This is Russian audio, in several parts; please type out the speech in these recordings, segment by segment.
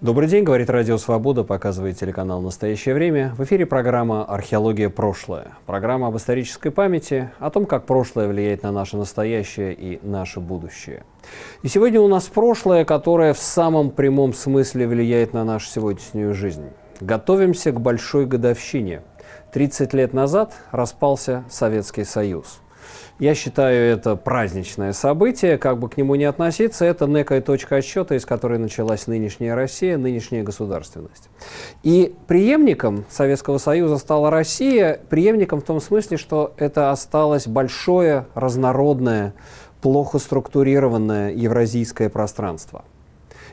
Добрый день, говорит Радио Свобода, показывает телеканал «Настоящее время». В эфире программа «Археология. Прошлое». Программа об исторической памяти, о том, как прошлое влияет на наше настоящее и наше будущее. И сегодня у нас прошлое, которое в самом прямом смысле влияет на нашу сегодняшнюю жизнь. Готовимся к большой годовщине. 30 лет назад распался Советский Союз – я считаю это праздничное событие, как бы к нему ни относиться, это некая точка отсчета, из которой началась нынешняя Россия, нынешняя государственность. И преемником Советского Союза стала Россия, преемником в том смысле, что это осталось большое, разнородное, плохо структурированное евразийское пространство.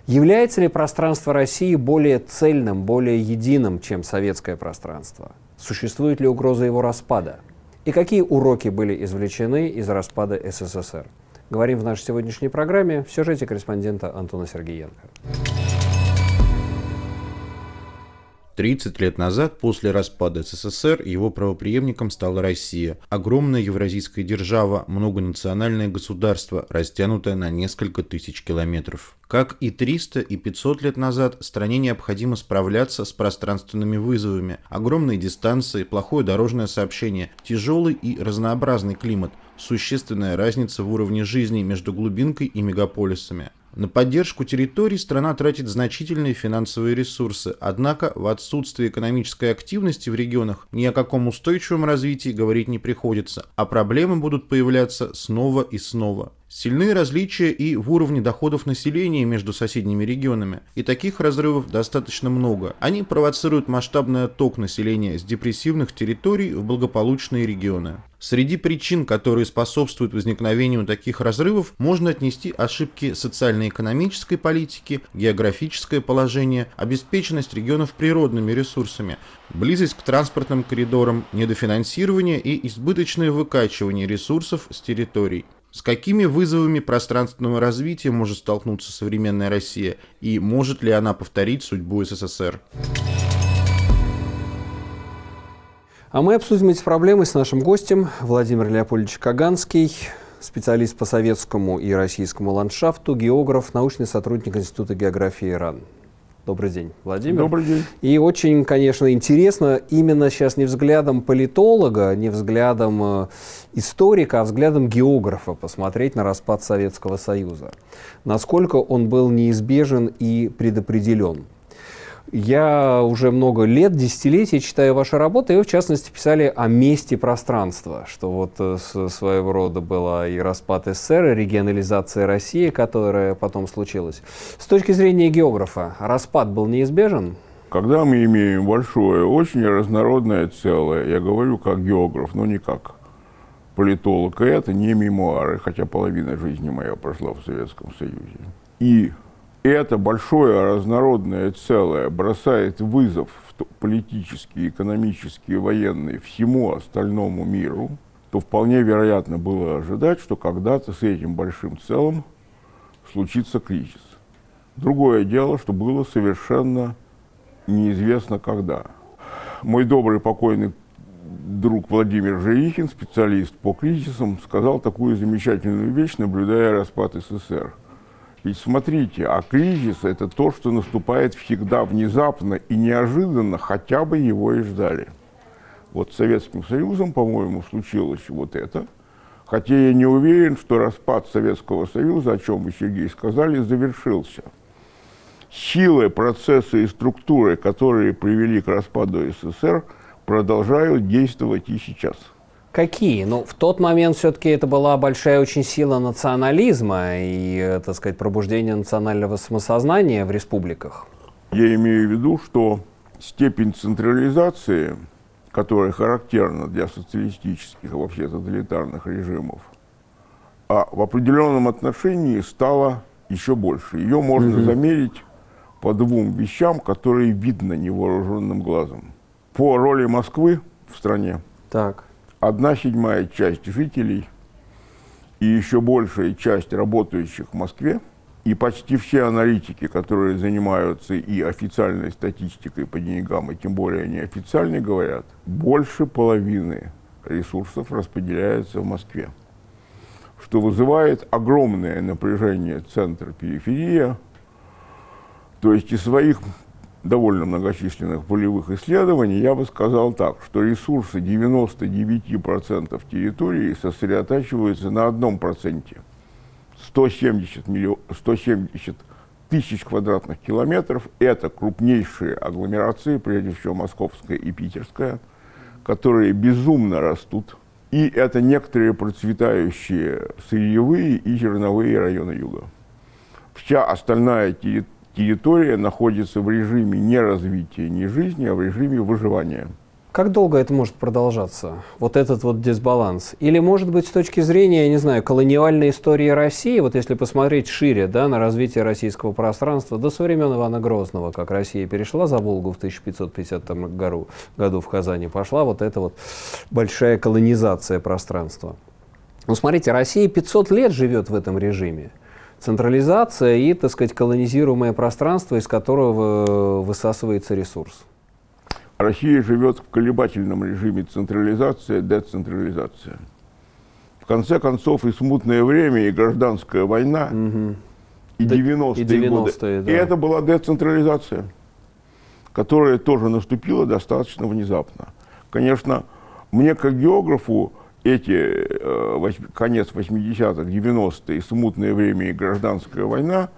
Является ли пространство России более цельным, более единым, чем советское пространство? Существует ли угроза его распада? И какие уроки были извлечены из распада СССР. Говорим в нашей сегодняшней программе в сюжете корреспондента Антона Сергеенко. 30 лет назад, после распада СССР, его правоприемником стала Россия. Огромная евразийская держава, многонациональное государство, растянутое на несколько тысяч километров. Как и 300 и 500 лет назад, стране необходимо справляться с пространственными вызовами. Огромные дистанции, плохое дорожное сообщение, тяжелый и разнообразный климат, существенная разница в уровне жизни между глубинкой и мегаполисами. На поддержку территорий страна тратит значительные финансовые ресурсы, однако в отсутствии экономической активности в регионах ни о каком устойчивом развитии говорить не приходится, а проблемы будут появляться снова и снова. Сильные различия и в уровне доходов населения между соседними регионами. И таких разрывов достаточно много. Они провоцируют масштабный отток населения с депрессивных территорий в благополучные регионы. Среди причин, которые способствуют возникновению таких разрывов, можно отнести ошибки социально-экономической политики, географическое положение, обеспеченность регионов природными ресурсами, близость к транспортным коридорам, недофинансирование и избыточное выкачивание ресурсов с территорий. С какими вызовами пространственного развития может столкнуться современная Россия и может ли она повторить судьбу СССР? А мы обсудим эти проблемы с нашим гостем Владимир Леопольдович Каганский, специалист по советскому и российскому ландшафту, географ, научный сотрудник Института географии ИРАН. Добрый день, Владимир. Добрый день. И очень, конечно, интересно именно сейчас не взглядом политолога, не взглядом э, историка, а взглядом географа посмотреть на распад Советского Союза. Насколько он был неизбежен и предопределен. Я уже много лет, десятилетий читаю ваши работы, и вы, в частности, писали о месте пространства, что вот э, своего рода была и распад СССР, и регионализация России, которая потом случилась. С точки зрения географа, распад был неизбежен? Когда мы имеем большое, очень разнородное целое, я говорю как географ, но не как политолог, и это не мемуары, хотя половина жизни моя прошла в Советском Союзе. И это большое разнородное целое бросает вызов политический, экономический, военный всему остальному миру, то вполне вероятно было ожидать, что когда-то с этим большим целым случится кризис. Другое дело, что было совершенно неизвестно когда. Мой добрый покойный друг Владимир Жерихин, специалист по кризисам, сказал такую замечательную вещь, наблюдая распад СССР – ведь смотрите, а кризис – это то, что наступает всегда внезапно и неожиданно, хотя бы его и ждали. Вот с Советским Союзом, по-моему, случилось вот это. Хотя я не уверен, что распад Советского Союза, о чем вы, Сергей, сказали, завершился. Силы, процессы и структуры, которые привели к распаду СССР, продолжают действовать и сейчас – Какие? Ну, в тот момент все-таки это была большая очень сила национализма и, так сказать, пробуждения национального самосознания в республиках. Я имею в виду, что степень централизации, которая характерна для социалистических, а вообще тоталитарных режимов, а в определенном отношении стала еще больше. Ее можно угу. замерить по двум вещам, которые видно невооруженным глазом. По роли Москвы в стране. Так одна седьмая часть жителей и еще большая часть работающих в Москве, и почти все аналитики, которые занимаются и официальной статистикой по деньгам, и тем более неофициальной, говорят, больше половины ресурсов распределяется в Москве, что вызывает огромное напряжение центра-периферия, То есть из своих довольно многочисленных полевых исследований я бы сказал так, что ресурсы 99% территории сосредотачиваются на одном проценте. 170, миллион, 170 тысяч квадратных километров – это крупнейшие агломерации, прежде всего московская и питерская, которые безумно растут. И это некоторые процветающие сырьевые и зерновые районы юга. Вся остальная территория территория находится в режиме не развития, не жизни, а в режиме выживания. Как долго это может продолжаться, вот этот вот дисбаланс? Или, может быть, с точки зрения, я не знаю, колониальной истории России, вот если посмотреть шире да, на развитие российского пространства, до со времен Ивана Грозного, как Россия перешла за Волгу в 1550 году, году в Казани, пошла вот эта вот большая колонизация пространства. Ну, смотрите, Россия 500 лет живет в этом режиме централизация и, так сказать, колонизируемое пространство, из которого высасывается ресурс. Россия живет в колебательном режиме централизация, децентрализация. В конце концов, и смутное время, и гражданская война, угу. и 90-е, 90 годы. Да. И это была децентрализация, которая тоже наступила достаточно внезапно. Конечно, мне как географу эти э, конец 80-х, 90-е, смутное время и гражданская война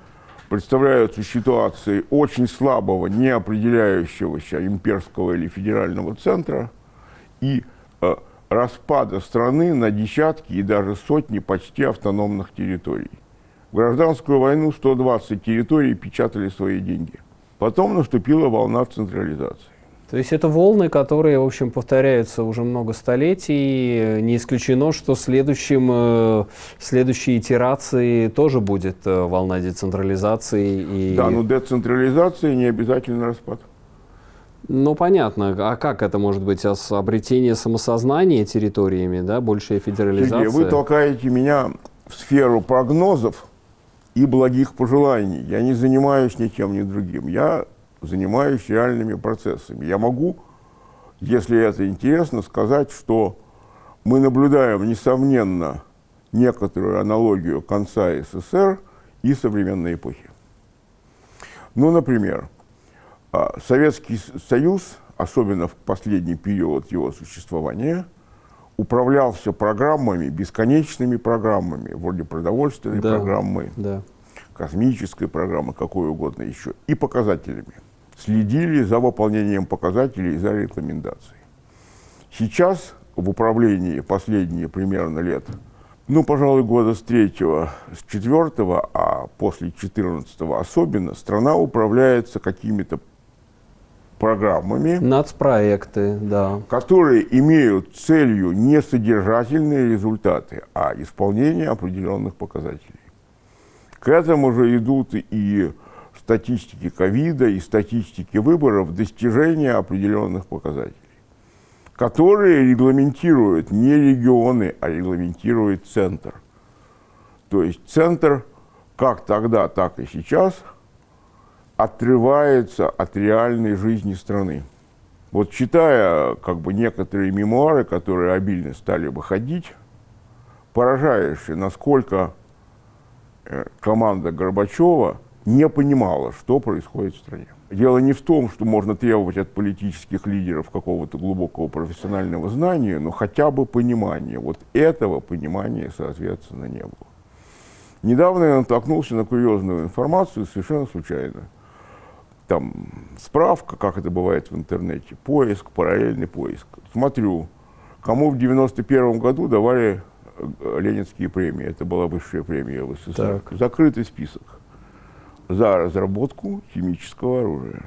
представляются ситуацией очень слабого, неопределяющегося имперского или федерального центра и э, распада страны на десятки и даже сотни почти автономных территорий. В гражданскую войну 120 территорий печатали свои деньги. Потом наступила волна централизации. То есть это волны, которые, в общем, повторяются уже много столетий. Не исключено, что следующим, э, следующей итерации тоже будет э, волна децентрализации. И... Да, но децентрализация не обязательно распад. Ну, понятно. А как это может быть? Обретение самосознания территориями, да, большая федерализация? Сергей, вы толкаете меня в сферу прогнозов и благих пожеланий. Я не занимаюсь ничем, ни другим. Я занимаюсь реальными процессами. Я могу, если это интересно, сказать, что мы наблюдаем, несомненно, некоторую аналогию конца СССР и современной эпохи. Ну, например, а, Советский Союз, особенно в последний период его существования, управлялся программами, бесконечными программами, вроде продовольственной да, программы, да. космической программы, какой угодно еще, и показателями следили за выполнением показателей и за рекомендацией. Сейчас в управлении последние примерно лет, ну, пожалуй, года с третьего, с четвертого, а после четырнадцатого особенно, страна управляется какими-то программами. Нацпроекты, да. Которые имеют целью не содержательные результаты, а исполнение определенных показателей. К этому же идут и статистики ковида и статистики выборов достижения определенных показателей, которые регламентируют не регионы, а регламентирует центр. То есть центр как тогда, так и сейчас отрывается от реальной жизни страны. Вот читая как бы некоторые мемуары, которые обильно стали выходить, поражаешься, насколько э, команда Горбачева – не понимала, что происходит в стране. Дело не в том, что можно требовать от политических лидеров какого-то глубокого профессионального знания, но хотя бы понимания. Вот этого понимания, соответственно, не было. Недавно я натолкнулся на курьезную информацию совершенно случайно. Там справка, как это бывает в интернете, поиск, параллельный поиск. Смотрю, кому в 91 году давали э, Ленинские премии. Это была высшая премия в СССР. Так. Закрытый список за разработку химического оружия.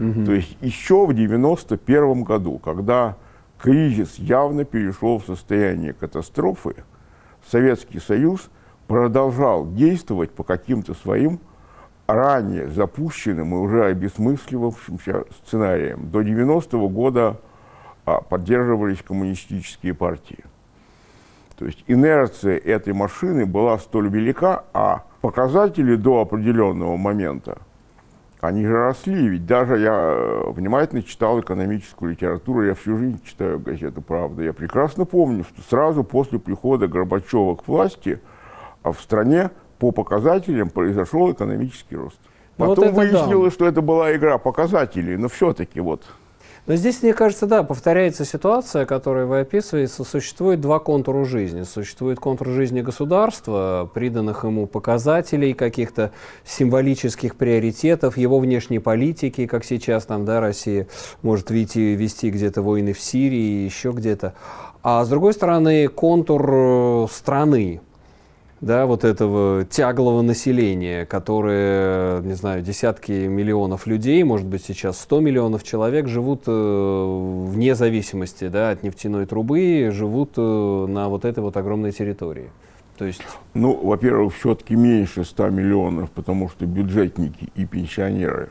Угу. То есть еще в 1991 году, когда кризис явно перешел в состояние катастрофы, Советский Союз продолжал действовать по каким-то своим ранее запущенным и уже обесмысливавшимся сценариям. До 90-го года а, поддерживались коммунистические партии. То есть инерция этой машины была столь велика, а показатели до определенного момента, они же росли. Ведь даже я э, внимательно читал экономическую литературу, я всю жизнь читаю газету «Правда». Я прекрасно помню, что сразу после прихода Горбачева к власти а в стране по показателям произошел экономический рост. Потом вот выяснилось, да. что это была игра показателей, но все-таки вот. Но здесь, мне кажется, да, повторяется ситуация, которая вы описываете. Существует два контура жизни. Существует контур жизни государства, приданных ему показателей, каких-то символических приоритетов, его внешней политики, как сейчас там, да, Россия может вести, вести где-то войны в Сирии, еще где-то. А с другой стороны, контур э, страны, да, вот этого тяглого населения, которое, не знаю, десятки миллионов людей, может быть, сейчас 100 миллионов человек живут э, вне зависимости да, от нефтяной трубы, живут э, на вот этой вот огромной территории. То есть... Ну, во-первых, все-таки меньше 100 миллионов, потому что бюджетники и пенсионеры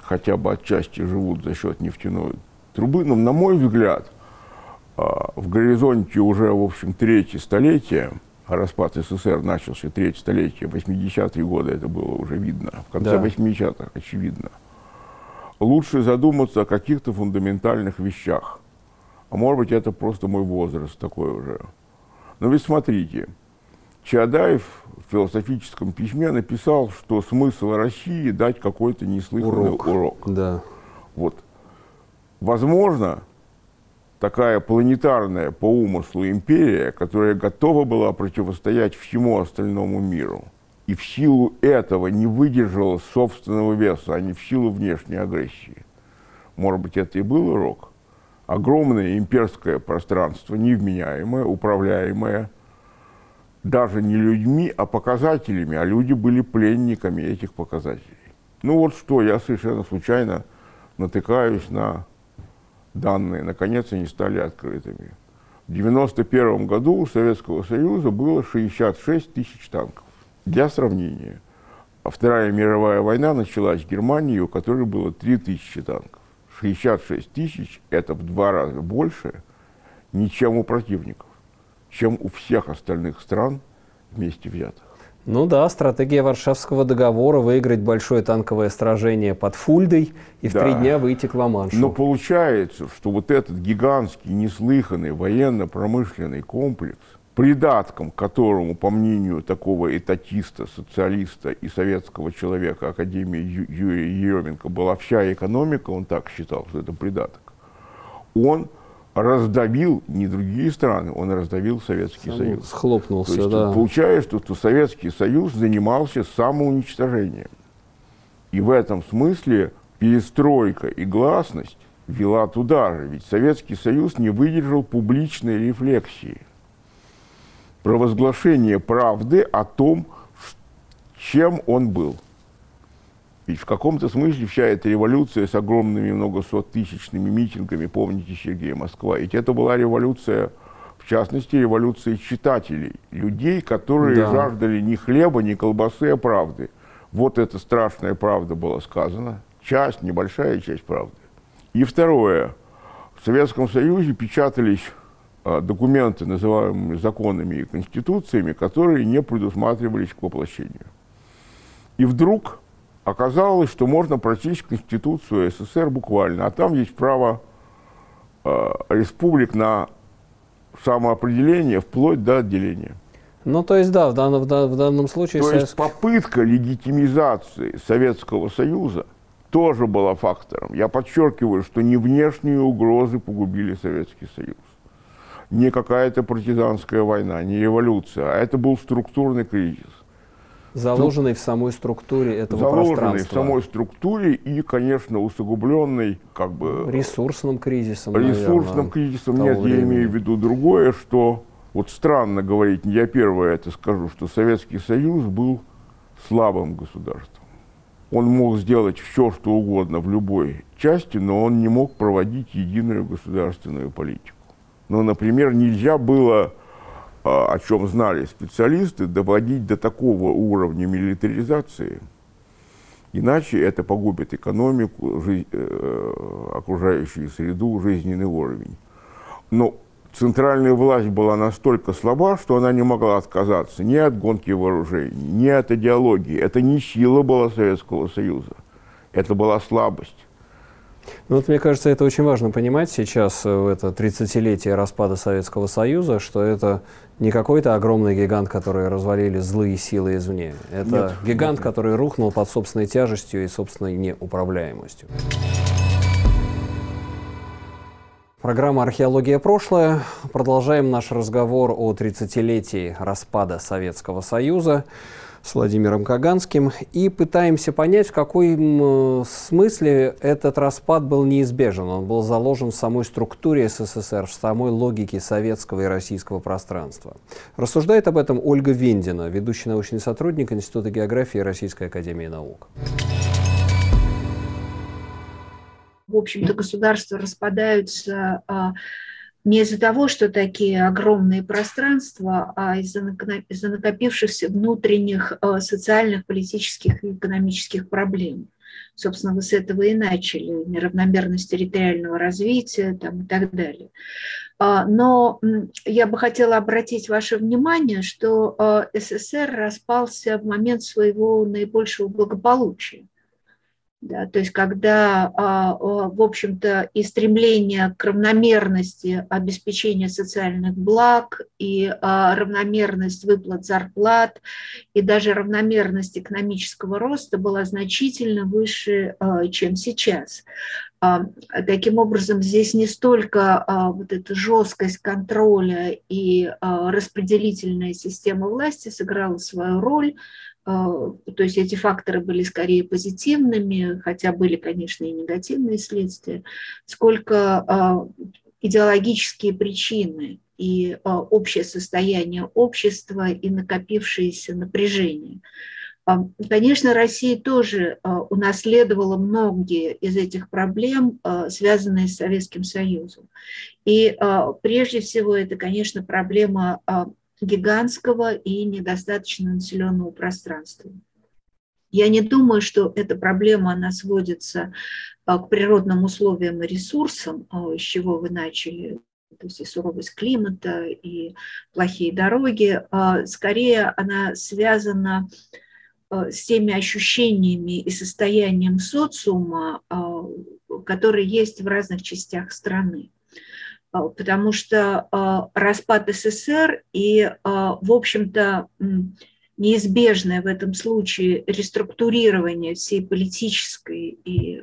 хотя бы отчасти живут за счет нефтяной трубы. Но, на мой взгляд, э, в горизонте уже, в общем, третье столетие – а распад СССР начался третье столетие, 80-е годы, это было уже видно, в конце да. 80-х, очевидно. Лучше задуматься о каких-то фундаментальных вещах. А может быть, это просто мой возраст такой уже. Но ведь смотрите, Чаадаев в философическом письме написал, что смысл России дать какой-то неслыханный урок. урок. Да. Вот. Возможно, такая планетарная по умыслу империя, которая готова была противостоять всему остальному миру. И в силу этого не выдержала собственного веса, а не в силу внешней агрессии. Может быть, это и был урок. Огромное имперское пространство, невменяемое, управляемое даже не людьми, а показателями, а люди были пленниками этих показателей. Ну вот что, я совершенно случайно натыкаюсь на данные, наконец, они стали открытыми. В 1991 году у Советского Союза было 66 тысяч танков. Для сравнения, Вторая мировая война началась в Германии, у которой было 3 тысячи танков. 66 тысяч – это в два раза больше, чем у противников, чем у всех остальных стран вместе взятых. Ну да, стратегия Варшавского договора выиграть большое танковое сражение под Фульдой и в да. три дня выйти к Ла-Маншу. Но получается, что вот этот гигантский, неслыханный военно-промышленный комплекс, придатком которому, по мнению такого этатиста, социалиста и советского человека Академии Ю- Юрия Еременко, была вся экономика, он так считал, что это придаток, он раздавил не другие страны, он раздавил Советский Сам Союз. Схлопнулся, То есть, да. Получается, что Советский Союз занимался самоуничтожением. И в этом смысле перестройка и гласность вела туда же. Ведь Советский Союз не выдержал публичной рефлексии. Провозглашение правды о том, чем он был. Ведь в каком-то смысле вся эта революция с огромными многосоттысячными митингами, помните Сергея Москва, ведь это была революция, в частности, революция читателей, людей, которые да. жаждали ни хлеба, ни колбасы, а правды. Вот эта страшная правда была сказана, часть, небольшая часть правды. И второе, в Советском Союзе печатались а, документы, называемые законами и конституциями, которые не предусматривались к воплощению. И вдруг оказалось, что можно прочесть Конституцию СССР буквально, а там есть право э, республик на самоопределение вплоть до отделения. Ну, то есть, да, в данном, в данном случае... То Совет... есть попытка легитимизации Советского Союза тоже была фактором. Я подчеркиваю, что не внешние угрозы погубили Советский Союз. Не какая-то партизанская война, не революция, а это был структурный кризис. Заложенный в самой структуре этого заложенный пространства. в самой структуре и, конечно, усугубленный как бы... Ресурсным кризисом, Ресурсным наверное, кризисом. Нет, времени. я имею в виду другое, что... Вот странно говорить, не я первое это скажу, что Советский Союз был слабым государством. Он мог сделать все, что угодно в любой части, но он не мог проводить единую государственную политику. Ну, например, нельзя было о чем знали специалисты, доводить до такого уровня милитаризации, иначе это погубит экономику, жизнь, э, окружающую среду, жизненный уровень. Но центральная власть была настолько слаба, что она не могла отказаться ни от гонки вооружений, ни от идеологии. Это не сила была Советского Союза, это была слабость. Ну вот мне кажется, это очень важно понимать сейчас, э, в это 30-летие распада Советского Союза, что это не какой-то огромный гигант, который развалили злые силы извне. Это нет, гигант, нет. который рухнул под собственной тяжестью и собственной неуправляемостью. Программа «Археология. Прошлое». Продолжаем наш разговор о 30-летии распада Советского Союза с Владимиром Каганским и пытаемся понять, в каком смысле этот распад был неизбежен. Он был заложен в самой структуре СССР, в самой логике советского и российского пространства. Рассуждает об этом Ольга Вендина, ведущий научный сотрудник Института географии Российской академии наук. В общем-то, государства распадаются а, не из-за того, что такие огромные пространства, а из-за накопившихся внутренних э, социальных, политических и экономических проблем. Собственно, вы с этого и начали, неравномерность территориального развития там, и так далее. А, но я бы хотела обратить ваше внимание, что э, СССР распался в момент своего наибольшего благополучия. Да, то есть когда, а, в общем-то, и стремление к равномерности обеспечения социальных благ, и а, равномерность выплат зарплат, и даже равномерность экономического роста была значительно выше, а, чем сейчас. Таким образом, здесь не столько вот эта жесткость контроля и распределительная система власти сыграла свою роль, то есть эти факторы были скорее позитивными, хотя были, конечно, и негативные следствия, сколько а, идеологические причины и а, общее состояние общества и накопившееся напряжение. Конечно, Россия тоже унаследовала многие из этих проблем, связанные с Советским Союзом. И прежде всего это, конечно, проблема гигантского и недостаточно населенного пространства. Я не думаю, что эта проблема, она сводится а, к природным условиям и ресурсам, а, с чего вы начали, то есть и суровость климата, и плохие дороги. А, скорее, она связана с теми ощущениями и состоянием социума, которые есть в разных частях страны. А, потому что а, распад СССР и, а, в общем-то, неизбежное в этом случае реструктурирование всей политической и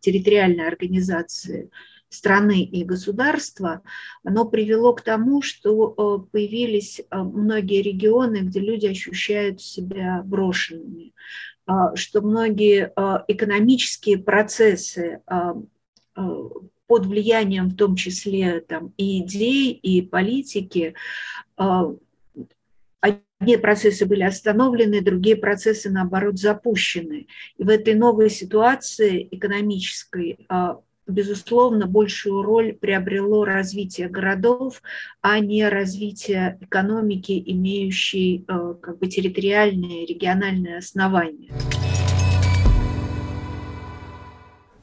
территориальной организации страны и государства, оно привело к тому, что появились многие регионы, где люди ощущают себя брошенными, что многие экономические процессы под влиянием в том числе там, и идей, и политики, а, одни процессы были остановлены, другие процессы, наоборот, запущены. И в этой новой ситуации экономической а, безусловно, большую роль приобрело развитие городов, а не развитие экономики, имеющей а, как бы территориальные, региональные основания.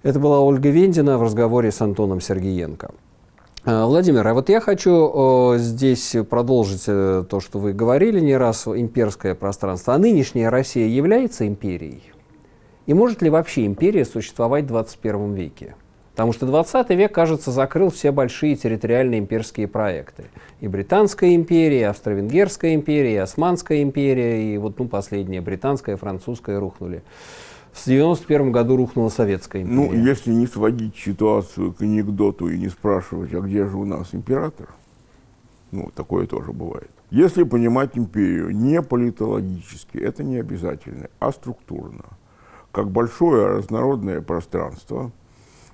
Это была Ольга Вендина в разговоре с Антоном Сергеенко. А, Владимир, а вот я хочу здесь продолжить э, то, что вы говорили не раз, имперское пространство. А нынешняя Россия является империей? И может ли вообще империя существовать в 21 веке? Потому что 20 век, кажется, закрыл все большие территориальные имперские проекты. И Британская империя, и Австро-Венгерская империя, и Османская империя, и вот ну, последняя, Британская, Французская рухнули. В 91 году рухнула Советская империя. Ну, если не сводить ситуацию к анекдоту и не спрашивать, а где же у нас император, ну, такое тоже бывает. Если понимать империю не политологически, это не обязательно, а структурно. Как большое разнородное пространство,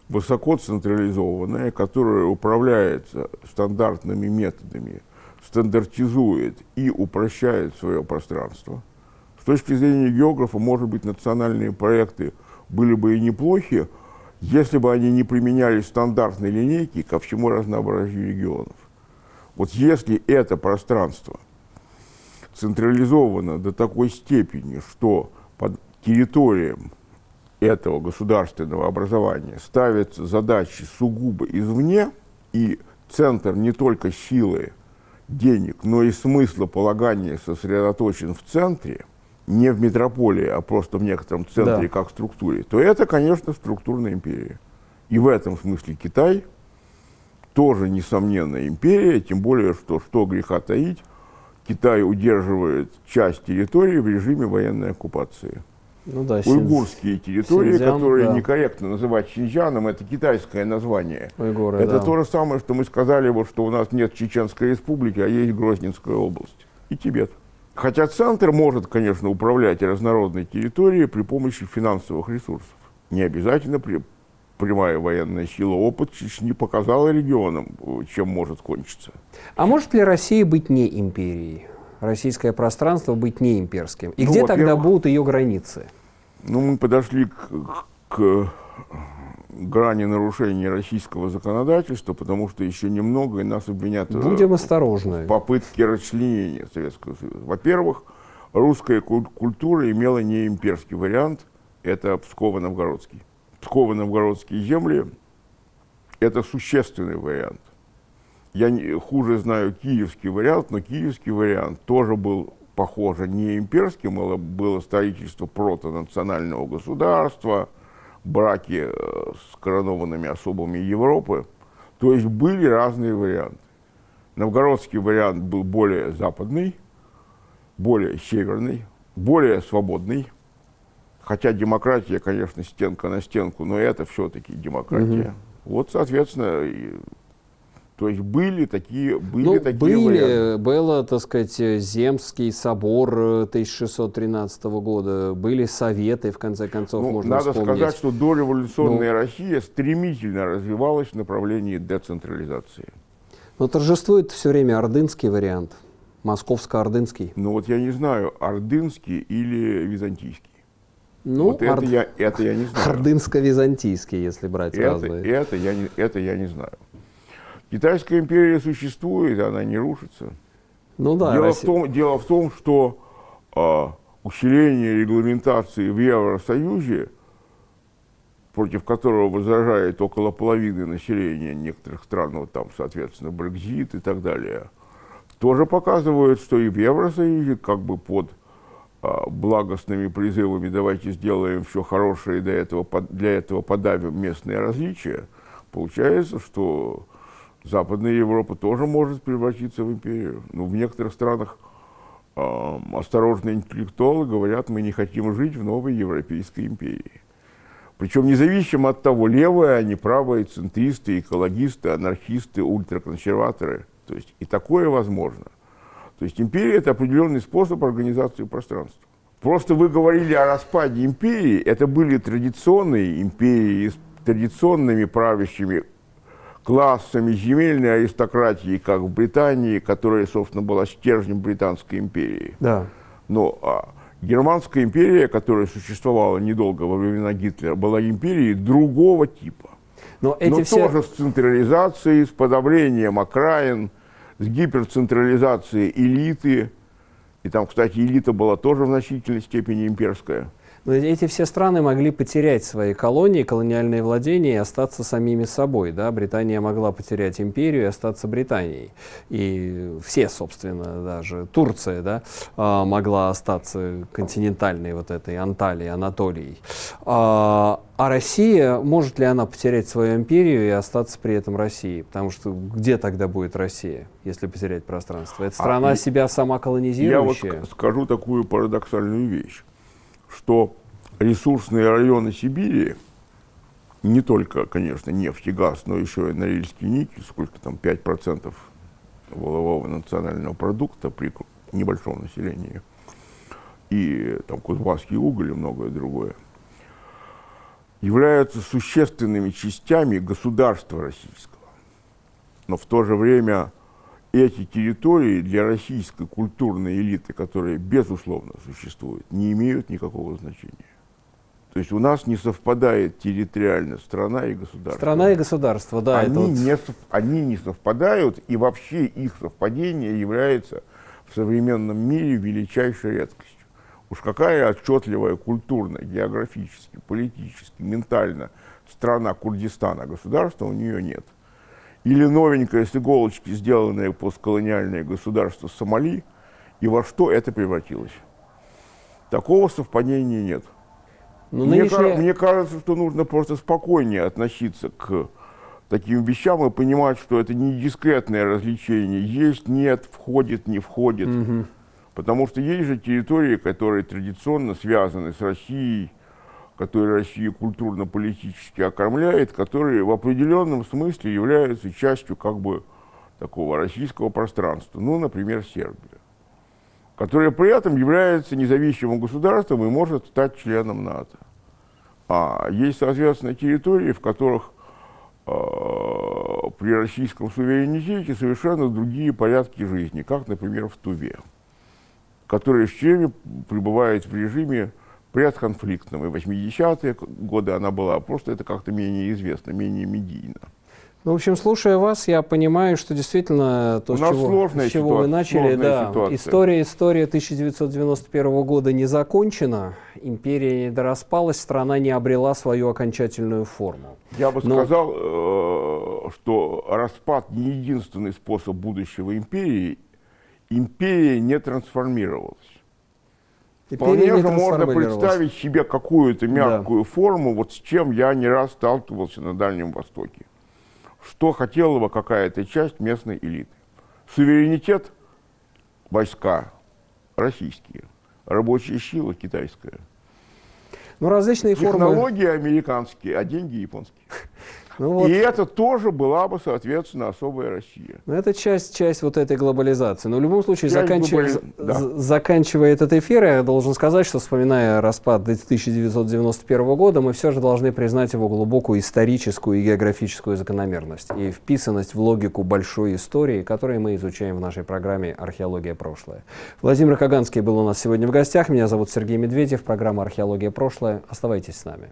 высоко централизованное, которое управляется стандартными методами, стандартизует и упрощает свое пространство – с точки зрения географа, может быть, национальные проекты были бы и неплохи, если бы они не применяли стандартные линейки ко всему разнообразию регионов. Вот если это пространство централизовано до такой степени, что под территориям этого государственного образования ставятся задачи сугубо извне, и центр не только силы, денег, но и смысла полагания сосредоточен в центре – не в метрополии, а просто в некотором центре Да. как структуре, то это, конечно, структурная империя. И в этом смысле Китай тоже, несомненно, империя, тем более, что, что греха таить, Китай удерживает часть территории в режиме военной оккупации. Ну да, Уйгурские территории, Синьцзян, которые да. некорректно называть Шинджаном, это китайское название. Уйгуры, Это да. то же самое, что мы сказали, вот, что у нас нет Чеченской республики, а есть Грозненская область и Тибет. Хотя центр может, конечно, управлять разнородной территорией при помощи финансовых ресурсов. Не обязательно при, прямая военная сила. Опыт Чечни показала регионам, чем может кончиться. А может ли Россия быть не империей? Российское пространство быть не имперским? И Ну, где тогда будут ее границы? Ну, мы подошли к, к грани нарушения российского законодательства, потому что еще немного, и нас обвинят э, Будем осторожны. попытки расчленения Советского Союза. Во-первых, русская куль- культура имела не имперский вариант, это Псково-Новгородский. Псково-Новгородские земли – это существенный вариант. Я не, хуже знаю киевский вариант, но киевский вариант тоже был, похоже, не имперским, было, было строительство протонационального государства, браки э, с коронованными особами Европы. То есть были разные варианты. Новгородский вариант был более западный, более северный, более свободный. Хотя демократия, конечно, стенка на стенку, но это все-таки демократия. Вот, соответственно, то есть были такие, были Ну, такие были, варианты. было, так сказать, э, Земский собор э, 1613 года, были советы, в конце концов, Ну, можно надо вспомнить. сказать, что дореволюционная Ну. Россия стремительно развивалась в направлении децентрализации. Но торжествует все время ордынский вариант, московско-ордынский. Но вот я не знаю, ордынский или византийский. Ну, вот это, орд- я, это я не знаю. ордынско-византийский, если брать Это, разные. это, я не, это я не знаю. Китайская империя существует, она не рушится. Ну да, дело, Россия- в том, дело в том, что а, усиление регламентации в Евросоюзе, против которого возражает около половины населения некоторых стран, вот там, соответственно, Брекзит и так далее, тоже показывает, что и в Евросоюзе как бы под а, благостными призывами «давайте сделаем все хорошее и для этого, для этого подавим местные различия», получается, что Западная Европа тоже может превратиться в империю. Ну, в некоторых странах а, осторожные интеллектуалы говорят, мы не хотим жить в новой Европейской империи. Причем независимо от того, левые они, правые, центристы, экологисты, анархисты, ультраконсерваторы. То есть и такое возможно. То есть империя – это определенный способ организации пространства. Просто вы говорили о распаде империи. Это были традиционные империи с традиционными правящими классами земельной аристократии, как в Британии, которая, собственно, была стержнем Британской империи. Да. Но а, Германская империя, которая существовала недолго во времена Гитлера, была империей другого типа. Но эти Но все... тоже с централизацией, с подавлением окраин, с гиперцентрализацией элиты. И там, кстати, элита была тоже в значительной степени имперская. Но эти все страны могли потерять свои колонии, колониальные владения и остаться самими собой. Да? Британия могла потерять империю и остаться Британией. И все, собственно, даже Турция да, а, могла остаться континентальной вот этой Анталией, Анатолией. А, а Россия, может ли она потерять свою империю и остаться при этом Россией? Потому что где тогда будет Россия, если потерять пространство? Это страна А, себя сама Я вот колонизирующая? ск- скажу такую парадоксальную вещь, что ресурсные районы Сибири, не только, конечно, нефть и газ, но еще и Норильский никель, сколько там, 5% волового национального продукта при небольшом населении, и там Кузбасский уголь и многое другое, являются существенными частями государства российского. Но в то же время эти территории для российской культурной элиты, которая безусловно существует, не имеют никакого значения. То есть у нас не совпадает территориально страна и государство. Страна и государство, да. они, вот- не, сов- они не совпадают, и вообще их совпадение является в современном мире величайшей редкостью. Уж какая отчетливая культурно, географически, политически, ментально страна Курдистана, государства у нее нет. Или новенькое с иголочки сделанное постколониальное государство Сомали, и во что это превратилось. Такого совпадения нет. Ну, мне, нынешняя- ка- мне кажется, что нужно просто спокойнее относиться к таким вещам и понимать, что это не дискретное развлечение. Есть, нет, входит, не входит. Мгм. Потому что есть же территории, которые традиционно связаны с Россией, которые Россия культурно-политически окормляет, которые в определенном смысле являются частью как бы такого российского пространства. Ну, например, Сербия, которая при этом является независимым государством и может стать членом НАТО. А есть, соответственно, территории, в которых э, при российском суверенитете совершенно другие порядки жизни, как, например, в Туве которая все время пребывает в режиме предконфликтном. И в 80-е годы она была, просто это как-то менее известно, менее медийно. Ну, в общем, слушая вас, я понимаю, что действительно то, У с чего, с чего вы начали, да, ситуация. история, история 1991 года не закончена, империя не дораспалась, страна не обрела свою окончательную форму. Я бы Но- сказал, э, что распад не единственный способ будущего империи. Империя не трансформировалась. Вполне можно представить себе какую-то мягкую форму, вот с чем я не раз сталкивался на Дальнем Востоке. Что хотела бы какая-то часть местной элиты. Суверенитет – войска российские, рабочая сила китайская. Ну, различные формы. Технологии американские, а деньги японские. Ну, вот. И это тоже была бы, соответственно, особая Россия. Ну, это часть, часть вот этой глобализации. Но в любом случае, Часть заканчивая, глобали- да. заканчивая этот эфир, я должен сказать, что вспоминая распад 1991 года, мы все же должны признать его глубокую историческую и географическую закономерность и вписанность в логику большой истории, которую мы изучаем в нашей программе «Археология. Прошлое». Владимир Каганский был у нас сегодня в гостях. Меня зовут Сергей Медведев. Программа «Археология. Прошлое». Оставайтесь с нами.